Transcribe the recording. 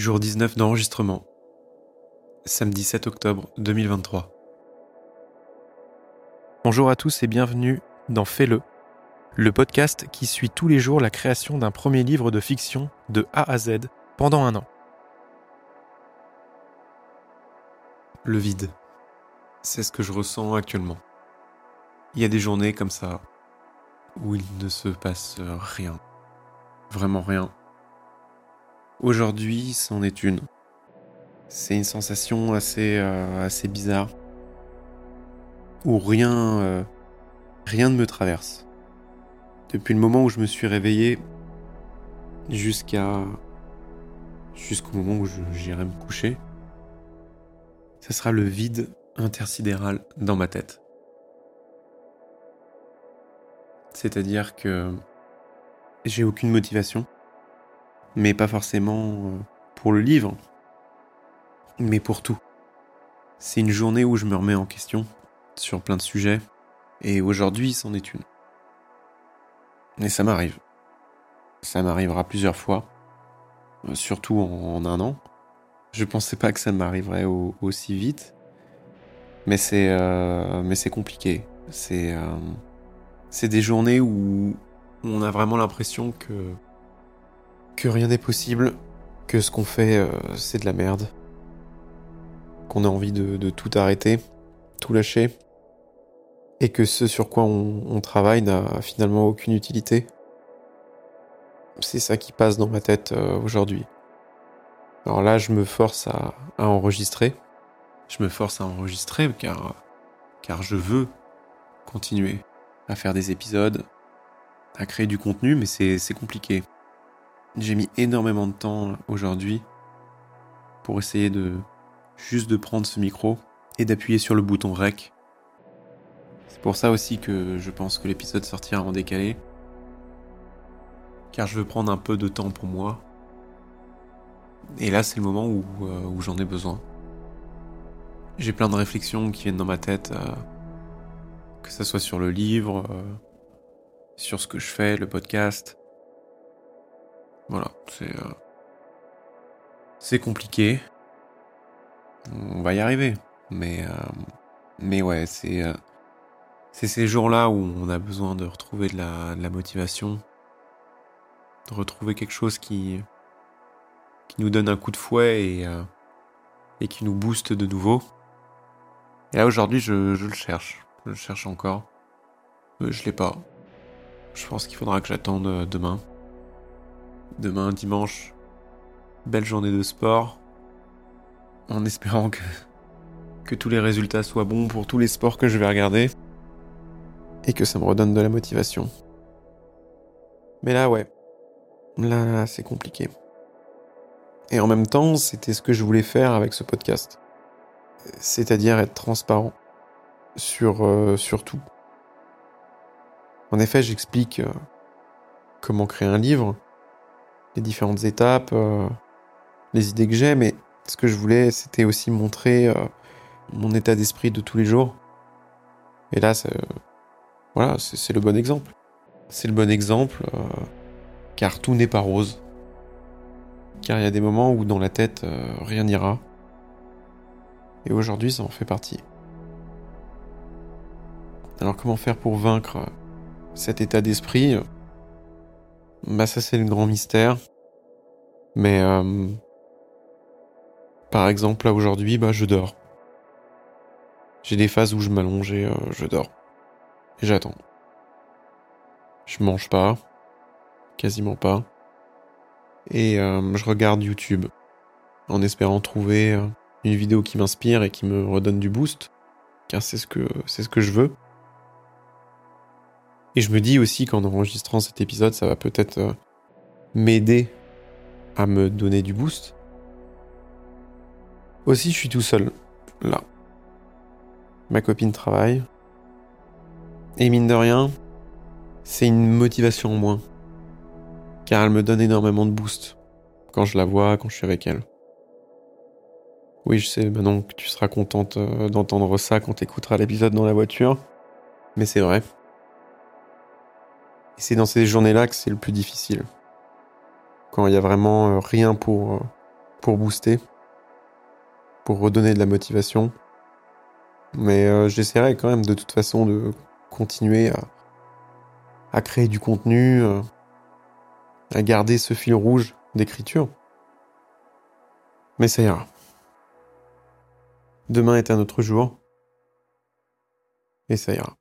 Jour 19 d'enregistrement. Samedi 7 octobre 2023. Bonjour à tous et bienvenue dans Fais-le, le podcast qui suit tous les jours la création d'un premier livre de fiction de A à Z pendant un an. Le vide. C'est ce que je ressens actuellement. Il y a des journées comme ça où il ne se passe rien. Vraiment rien Aujourd'hui, c'en est une. C'est une sensation assez, euh, assez bizarre. Où rien, euh, rien ne me traverse. Depuis le moment où je me suis réveillé jusqu'à jusqu'au moment où j'irai me coucher, ce sera le vide intersidéral dans ma tête. C'est-à-dire que j'ai aucune motivation mais pas forcément euh, pour le livre, mais pour tout. C'est une journée où je me remets en question sur plein de sujets, et aujourd'hui c'en est une. Et ça m'arrive. Ça m'arrivera plusieurs fois, euh, surtout en, un an. Je pensais pas que ça m'arriverait aussi vite, mais c'est euh, c'est compliqué. C'est c'est des journées où on a vraiment l'impression que que rien n'est possible, que ce qu'on fait, euh, c'est de la merde, qu'on a envie de, tout arrêter, tout lâcher, et que ce sur quoi on, travaille n'a finalement aucune utilité. C'est ça qui passe dans ma tête euh, aujourd'hui. Alors là, je me force à, enregistrer. Je me force à enregistrer car, car je veux continuer à faire des épisodes, à créer du contenu, mais c'est compliqué. J'ai mis énormément de temps aujourd'hui pour essayer de juste de prendre ce micro et d'appuyer sur le bouton rec. C'est pour ça aussi que je pense que l'épisode sortira en décalé. Car je veux prendre un peu de temps pour moi. Et là, c'est le moment où, euh, j'en ai besoin. J'ai plein de réflexions qui viennent dans ma tête, euh, que ce soit sur le livre, euh, sur ce que je fais, le podcast, voilà, c'est euh, c'est compliqué. On va y arriver, mais euh, mais ouais, c'est euh, c'est ces jours-là où on a besoin de retrouver de la, motivation, de retrouver quelque chose qui qui nous donne un coup de fouet et et qui nous booste de nouveau. Et là aujourd'hui, je, je le cherche, je le cherche encore. Je l'ai pas. Je pense qu'il faudra que j'attende demain. Demain, dimanche, belle journée de sport. En espérant que, que tous les résultats soient bons pour tous les sports que je vais regarder. Et que ça me redonne de la motivation. Mais là, ouais. Là, c'est compliqué. Et en même temps, c'était ce que je voulais faire avec ce podcast. C'est-à-dire être transparent sur, euh, tout. En effet, j'explique euh, comment créer un livre, les différentes étapes, euh, les idées que j'ai, mais ce que je voulais, c'était aussi montrer euh, mon état d'esprit de tous les jours. Et là, voilà, c'est le bon exemple. C'est le bon exemple, euh, car tout n'est pas rose. Car il y a des moments où dans la tête, rien n'ira. Et aujourd'hui, ça en fait partie. Alors comment faire pour vaincre cet état d'esprit bah ça c'est le grand mystère. Mais euh, par exemple là aujourd'hui, bah je dors. J'ai des phases où je m'allonge et euh, je dors. Et j'attends. Je mange pas, quasiment pas. Et euh, je regarde YouTube en espérant trouver une vidéo qui m'inspire et qui me redonne du boost, car c'est ce que c'est ce que je veux. Et je me dis aussi qu'en enregistrant cet épisode, ça va peut-être euh, m'aider à me donner du boost. Aussi, je suis tout seul, là. Ma copine travaille. Et mine de rien, c'est une motivation en moins. Car elle me donne énormément de boost quand je la vois, quand je suis avec elle. Oui, je sais maintenant que tu seras contente euh, d'entendre ça quand tu écouteras l'épisode dans la voiture. Mais c'est vrai. Et c'est dans ces journées-là que c'est le plus difficile. Quand il y a vraiment euh, rien pour, euh, pour booster, pour redonner de la motivation. Mais euh, j'essaierai quand même de toute façon de continuer à, créer du contenu, à garder ce fil rouge d'écriture. Mais ça ira. Demain est un autre jour. Et ça ira.